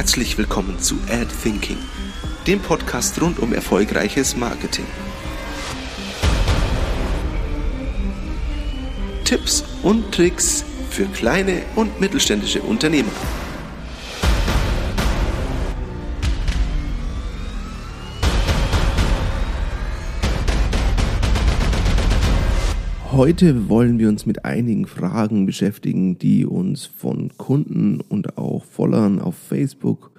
Herzlich willkommen zu Ad Thinking, dem Podcast rund um erfolgreiches Marketing. Tipps und Tricks für kleine und mittelständische Unternehmer. Heute wollen wir uns mit einigen Fragen beschäftigen, die uns von Kunden und auch Followern auf Facebook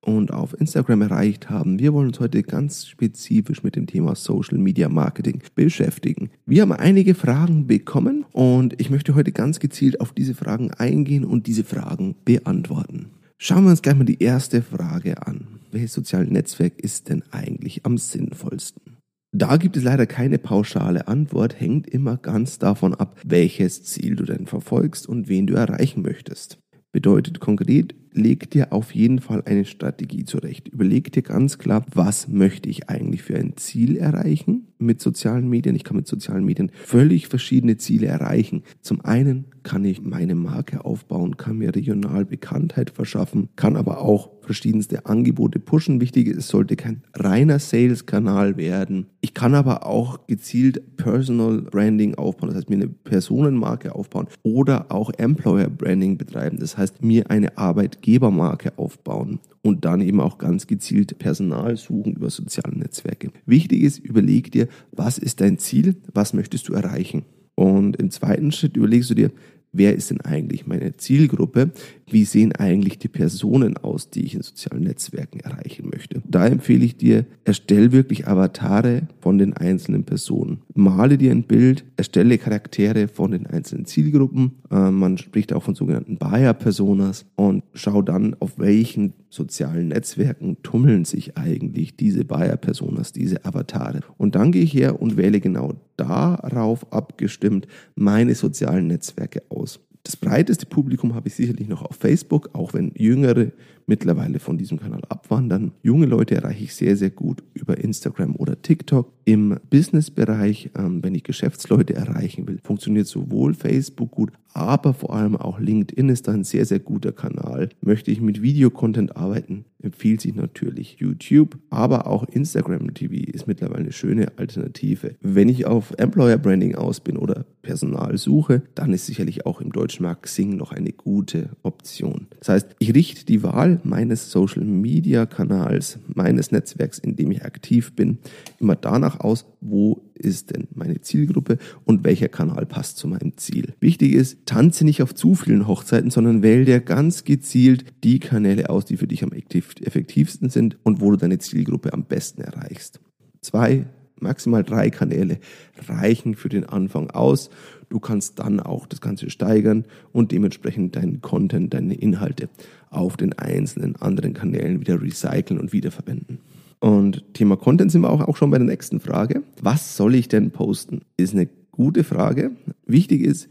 und auf Instagram erreicht haben. Wir wollen uns heute ganz spezifisch mit dem Thema Social Media Marketing beschäftigen. Wir haben einige Fragen bekommen und ich möchte heute ganz gezielt auf diese Fragen eingehen und diese Fragen beantworten. Schauen wir uns gleich mal die erste Frage an. Welches soziale Netzwerk ist denn eigentlich am sinnvollsten? Da gibt es leider keine pauschale Antwort, hängt immer ganz davon ab, welches Ziel du denn verfolgst und wen du erreichen möchtest. Bedeutet konkret, leg dir auf jeden Fall eine Strategie zurecht. Überleg dir ganz klar, was möchte ich eigentlich für ein Ziel erreichen mit sozialen Medien. Ich kann mit sozialen Medien völlig verschiedene Ziele erreichen. Zum einen kann ich meine Marke aufbauen, kann mir regional Bekanntheit verschaffen, kann aber auch verschiedenste Angebote pushen. Wichtig ist, es sollte kein reiner Sales-Kanal werden. Ich kann aber auch gezielt Personal Branding aufbauen, das heißt mir eine Personenmarke aufbauen oder auch Employer Branding betreiben. Das heißt mir eine Arbeitgebermarke aufbauen und dann eben auch ganz gezielt Personal suchen über soziale Netzwerke. Wichtig ist, überleg dir, was ist dein Ziel, was möchtest du erreichen? Und im zweiten Schritt überlegst du dir, wer ist denn eigentlich meine Zielgruppe? Wie sehen eigentlich die Personen aus, die ich in sozialen Netzwerken erreichen möchte? Da empfehle ich dir, erstell wirklich Avatare von den einzelnen Personen. Male dir ein Bild, erstelle Charaktere von den einzelnen Zielgruppen. Äh, man spricht auch von sogenannten Buyer-Personas und schau dann, auf welchen sozialen Netzwerken tummeln sich eigentlich diese Buyer-Personas, diese Avatare. Und dann gehe ich her und wähle genau darauf abgestimmt meine sozialen Netzwerke aus. Das breiteste Publikum habe ich sicherlich noch auf Facebook, auch wenn Jüngere mittlerweile von diesem Kanal abwandern. Junge Leute erreiche ich sehr, sehr gut über Instagram oder TikTok. Im Business-Bereich, ähm, wenn ich Geschäftsleute erreichen will, funktioniert sowohl Facebook gut, aber vor allem auch LinkedIn ist da ein sehr, sehr guter Kanal. Möchte ich mit Videocontent arbeiten, empfiehlt sich natürlich YouTube, aber auch Instagram TV ist mittlerweile eine schöne Alternative. Wenn ich auf Employer Branding aus bin oder Personal suche, dann ist sicherlich auch im deutschen Markt Xing noch eine gute Option. Das heißt, ich richte die Wahl meines Social Media Kanals, meines Netzwerks, in dem ich aktiv bin, immer danach aus, wo ist denn meine Zielgruppe und welcher Kanal passt zu meinem Ziel. Wichtig ist, tanze nicht auf zu vielen Hochzeiten, sondern wähle dir ganz gezielt die Kanäle aus, die für dich am effektivsten sind und wo du deine Zielgruppe am besten erreichst. Zwei maximal drei Kanäle reichen für den Anfang aus. Du kannst dann auch das Ganze steigern und dementsprechend deinen Content, deine Inhalte auf den einzelnen anderen Kanälen wieder recyceln und wiederverwenden. Und Thema Content sind wir auch, auch schon bei der nächsten Frage. Was soll ich denn posten? Ist eine gute Frage. Wichtig ist,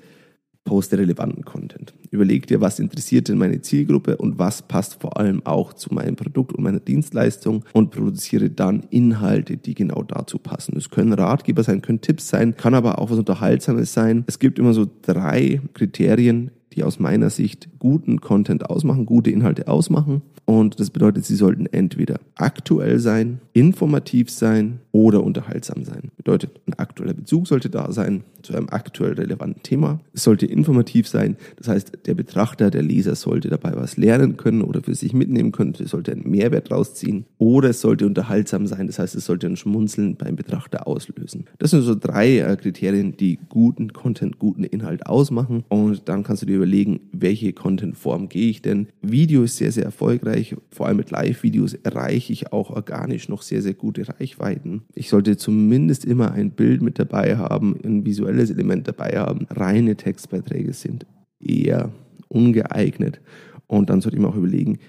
poste relevanten Content. Überleg dir, was interessiert denn meine Zielgruppe und was passt vor allem auch zu meinem Produkt und meiner Dienstleistung und produziere dann Inhalte, die genau dazu passen. Es können Ratgeber sein, können Tipps sein, kann aber auch was Unterhaltsames sein. Es gibt immer so drei Kriterien, die aus meiner Sicht guten Content ausmachen, gute Inhalte ausmachen. Und das bedeutet, sie sollten entweder aktuell sein, informativ sein oder unterhaltsam sein. Bedeutet, ein aktueller Bezug sollte da sein zu einem aktuell relevanten Thema. Es sollte informativ sein. Das heißt, der Betrachter, der Leser sollte dabei was lernen können oder für sich mitnehmen können. Es sollte einen Mehrwert rausziehen. Oder es sollte unterhaltsam sein. Das heißt, es sollte ein Schmunzeln beim Betrachter auslösen. Das sind so drei äh, Kriterien, die guten Content, guten Inhalt ausmachen. Und dann kannst du dir überlegen, welche Contentform gehe ich denn. Video ist sehr, sehr erfolgreich. Vor allem mit Live-Videos erreiche ich auch organisch noch sehr, sehr gute Reichweiten. Ich sollte zumindest immer ein Bild mit dabei haben, ein visuelles Element dabei haben. Reine Textbeiträge sind eher ungeeignet. Und dann sollte ich mir auch überlegen,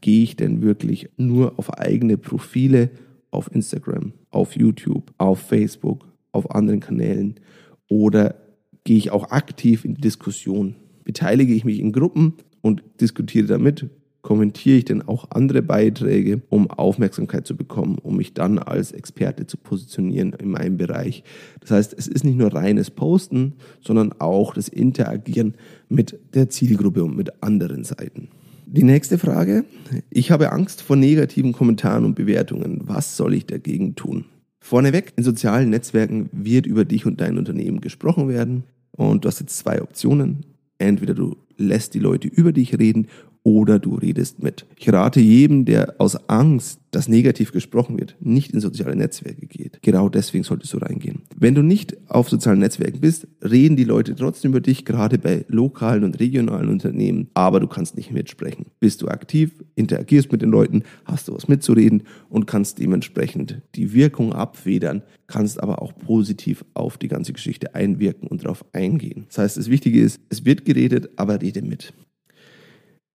gehe ich denn wirklich nur auf eigene Profile auf Instagram, auf YouTube, auf Facebook, auf anderen Kanälen oder gehe ich auch aktiv in die Diskussion? Beteilige ich mich in Gruppen und diskutiere damit? kommentiere ich denn auch andere Beiträge, um Aufmerksamkeit zu bekommen, um mich dann als Experte zu positionieren in meinem Bereich. Das heißt, es ist nicht nur reines Posten, sondern auch das Interagieren mit der Zielgruppe und mit anderen Seiten. Die nächste Frage. Ich habe Angst vor negativen Kommentaren und Bewertungen. Was soll ich dagegen tun? Vorneweg, in sozialen Netzwerken wird über dich und dein Unternehmen gesprochen werden. Und du hast jetzt zwei Optionen. Entweder du lässt die Leute über dich reden oder du redest mit. Ich rate jedem, der aus Angst, dass negativ gesprochen wird, nicht in soziale Netzwerke geht. Genau deswegen solltest du reingehen. Wenn du nicht auf sozialen Netzwerken bist, reden die Leute trotzdem über dich, gerade bei lokalen und regionalen Unternehmen, aber du kannst nicht mitsprechen. Bist du aktiv, interagierst mit den Leuten, hast du was mitzureden und kannst dementsprechend die Wirkung abfedern, kannst aber auch positiv auf die ganze Geschichte einwirken und darauf eingehen. Das heißt, das Wichtige ist, es wird geredet, aber rede mit.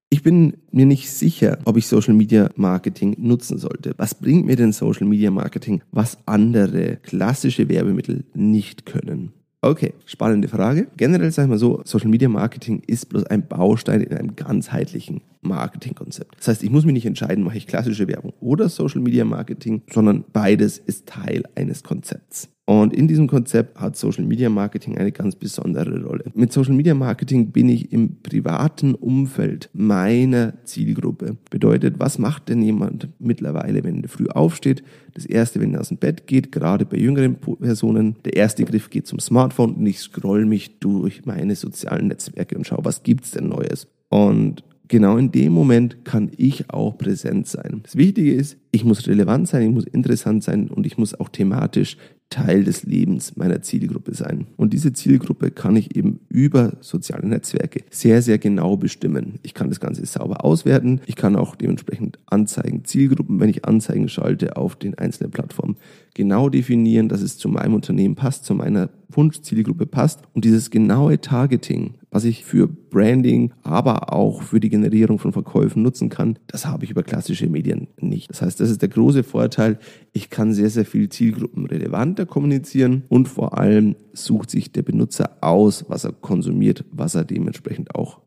Ich bin mir nicht sicher, ob ich Social Media Marketing nutzen sollte. Was bringt mir denn Social Media Marketing, was andere klassische Werbemittel nicht können? Okay, spannende Frage. Generell sage ich mal so, Social Media Marketing ist bloß ein Baustein in einem ganzheitlichen Marketingkonzept. Das heißt, ich muss mich nicht entscheiden, mache ich klassische Werbung oder Social Media Marketing, sondern beides ist Teil eines Konzepts. Und in diesem Konzept hat Social Media Marketing eine ganz besondere Rolle. Mit Social Media Marketing bin ich im privaten Umfeld meiner Zielgruppe. Bedeutet, was macht denn jemand mittlerweile, wenn er früh aufsteht? Das erste, wenn er aus dem Bett geht, gerade bei jüngeren Personen, der erste Griff geht zum Smartphone und ich scroll mich durch meine sozialen Netzwerke und schaue, was gibt's denn Neues? Und genau in dem Moment kann ich auch präsent sein. Das Wichtige ist, ich muss relevant sein, ich muss interessant sein und ich muss auch thematisch Teil des Lebens meiner Zielgruppe sein. Und diese Zielgruppe kann ich eben über soziale Netzwerke sehr, sehr genau bestimmen. Ich kann das Ganze sauber auswerten. Ich kann auch dementsprechend Anzeigen, Zielgruppen, wenn ich Anzeigen schalte, auf den einzelnen Plattformen genau definieren, dass es zu meinem Unternehmen passt, zu meiner Wunschzielgruppe passt. Und dieses genaue Targeting, was ich für Branding, aber auch für die Generierung von Verkäufen nutzen kann, das habe ich über klassische Medien nicht. Das heißt, das ist der große Vorteil. Ich kann sehr, sehr viel zielgruppenrelevanter kommunizieren und vor allem sucht sich der Benutzer aus, was er konsumiert, was er dementsprechend auch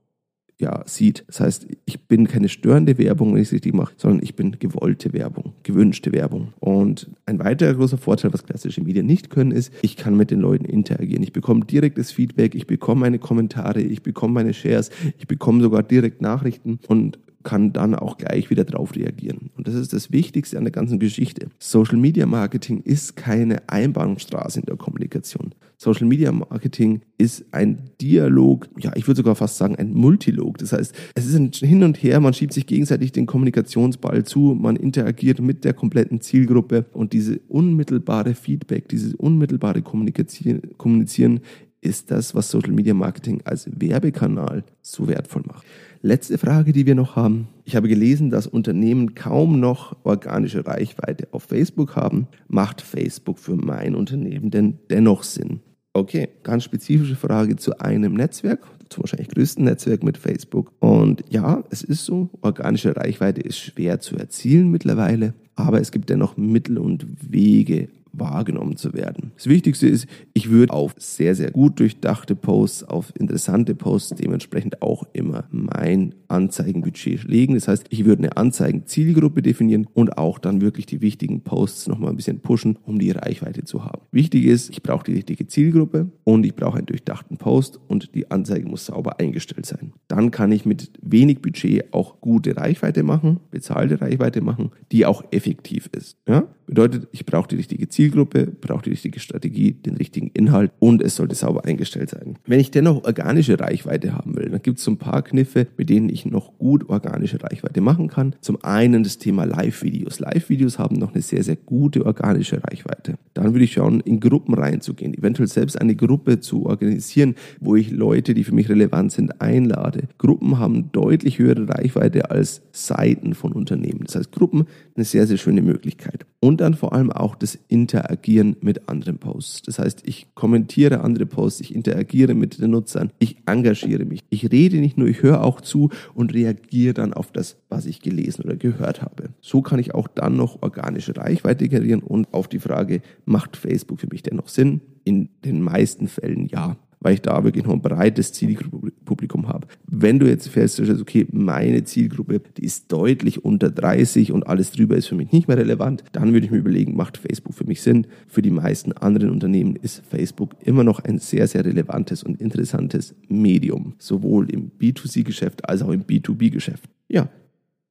ja, sieht. Das heißt, ich bin keine störende Werbung, wenn ich es richtig mache, sondern ich bin gewollte Werbung, gewünschte Werbung. Und ein weiterer großer Vorteil, was klassische Medien nicht können, ist, ich kann mit den Leuten interagieren. Ich bekomme direktes Feedback, ich bekomme meine Kommentare, ich bekomme meine Shares, ich bekomme sogar direkt Nachrichten und kann dann auch gleich wieder drauf reagieren. Und das ist das Wichtigste an der ganzen Geschichte. Social Media Marketing ist keine Einbahnstraße in der Kommunikation. Social Media Marketing ist ein Dialog, ja, ich würde sogar fast sagen ein Multilog. Das heißt, es ist ein Hin und Her, man schiebt sich gegenseitig den Kommunikationsball zu, man interagiert mit der kompletten Zielgruppe und diese unmittelbare Feedback, dieses unmittelbare Kommunizieren ist das, was Social Media Marketing als Werbekanal so wertvoll macht. Letzte Frage, die wir noch haben. Ich habe gelesen, dass Unternehmen kaum noch organische Reichweite auf Facebook haben. Macht Facebook für mein Unternehmen denn dennoch Sinn? Okay, ganz spezifische Frage zu einem Netzwerk, zum wahrscheinlich größten Netzwerk mit Facebook. Und ja, es ist so, organische Reichweite ist schwer zu erzielen mittlerweile, aber es gibt dennoch Mittel und Wege, wahrgenommen zu werden. Das Wichtigste ist, ich würde auf sehr, sehr gut durchdachte Posts, auf interessante Posts dementsprechend auch immer mein Anzeigenbudget legen. Das heißt, ich würde eine Anzeigenzielgruppe definieren und auch dann wirklich die wichtigen Posts nochmal ein bisschen pushen, um die Reichweite zu haben. Wichtig ist, ich brauche die richtige Zielgruppe und ich brauche einen durchdachten Post und die Anzeige muss sauber eingestellt sein. Dann kann ich mit wenig Budget auch gute Reichweite machen, bezahlte Reichweite machen, die auch effektiv ist. Ja? Bedeutet, ich brauche die richtige Zielgruppe, brauche die richtige Strategie, den richtigen Inhalt und es sollte sauber eingestellt sein. Wenn ich dennoch organische Reichweite haben will, dann gibt es so ein paar Kniffe, mit denen ich noch gut organische Reichweite machen kann. Zum einen das Thema Live-Videos. Live-Videos haben noch eine sehr, sehr gute organische Reichweite. Dann würde ich schauen, in Gruppen reinzugehen, eventuell selbst eine Gruppe zu organisieren, wo ich Leute, die für mich relevant sind, einlade. Gruppen haben deutlich höhere Reichweite als Seiten von Unternehmen. Das heißt, Gruppen eine sehr, sehr schöne Möglichkeit. Und dann vor allem auch das Interagieren mit anderen Posts. Das heißt, ich kommentiere andere Posts, ich interagiere mit den Nutzern, ich engagiere mich. Ich rede nicht nur, ich höre auch zu und reagiere dann auf das, was ich gelesen oder gehört habe. So kann ich auch dann noch organische Reichweite generieren und auf die Frage, macht Facebook für mich denn noch Sinn? In den meisten Fällen ja weil ich da wirklich noch ein breites Zielpublikum Zielpublikum habe. Wenn du jetzt feststellst, okay, meine Zielgruppe, die ist deutlich unter 30 und alles drüber ist für mich nicht mehr relevant, dann würde ich mir überlegen, macht Facebook für mich Sinn? Für die meisten anderen Unternehmen ist Facebook immer noch ein sehr, sehr relevantes und interessantes Medium, sowohl im B2C-Geschäft als auch im B2B-Geschäft. Ja,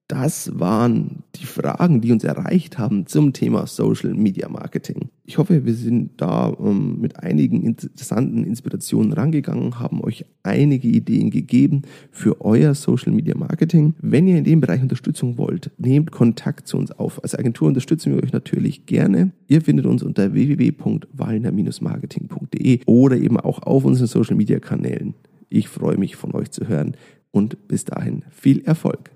das waren die Fragen, die uns erreicht haben zum Thema Social Media Marketing. Ich hoffe, wir sind da ähm, mit einigen interessanten Inspirationen rangegangen, haben euch einige Ideen gegeben für euer Social Media Marketing. Wenn ihr in dem Bereich Unterstützung wollt, nehmt Kontakt zu uns auf. Als Agentur unterstützen wir euch natürlich gerne. Ihr findet uns unter www.wallner-marketing.de oder eben auch auf unseren Social Media Kanälen. Ich freue mich von euch zu hören und bis dahin viel Erfolg.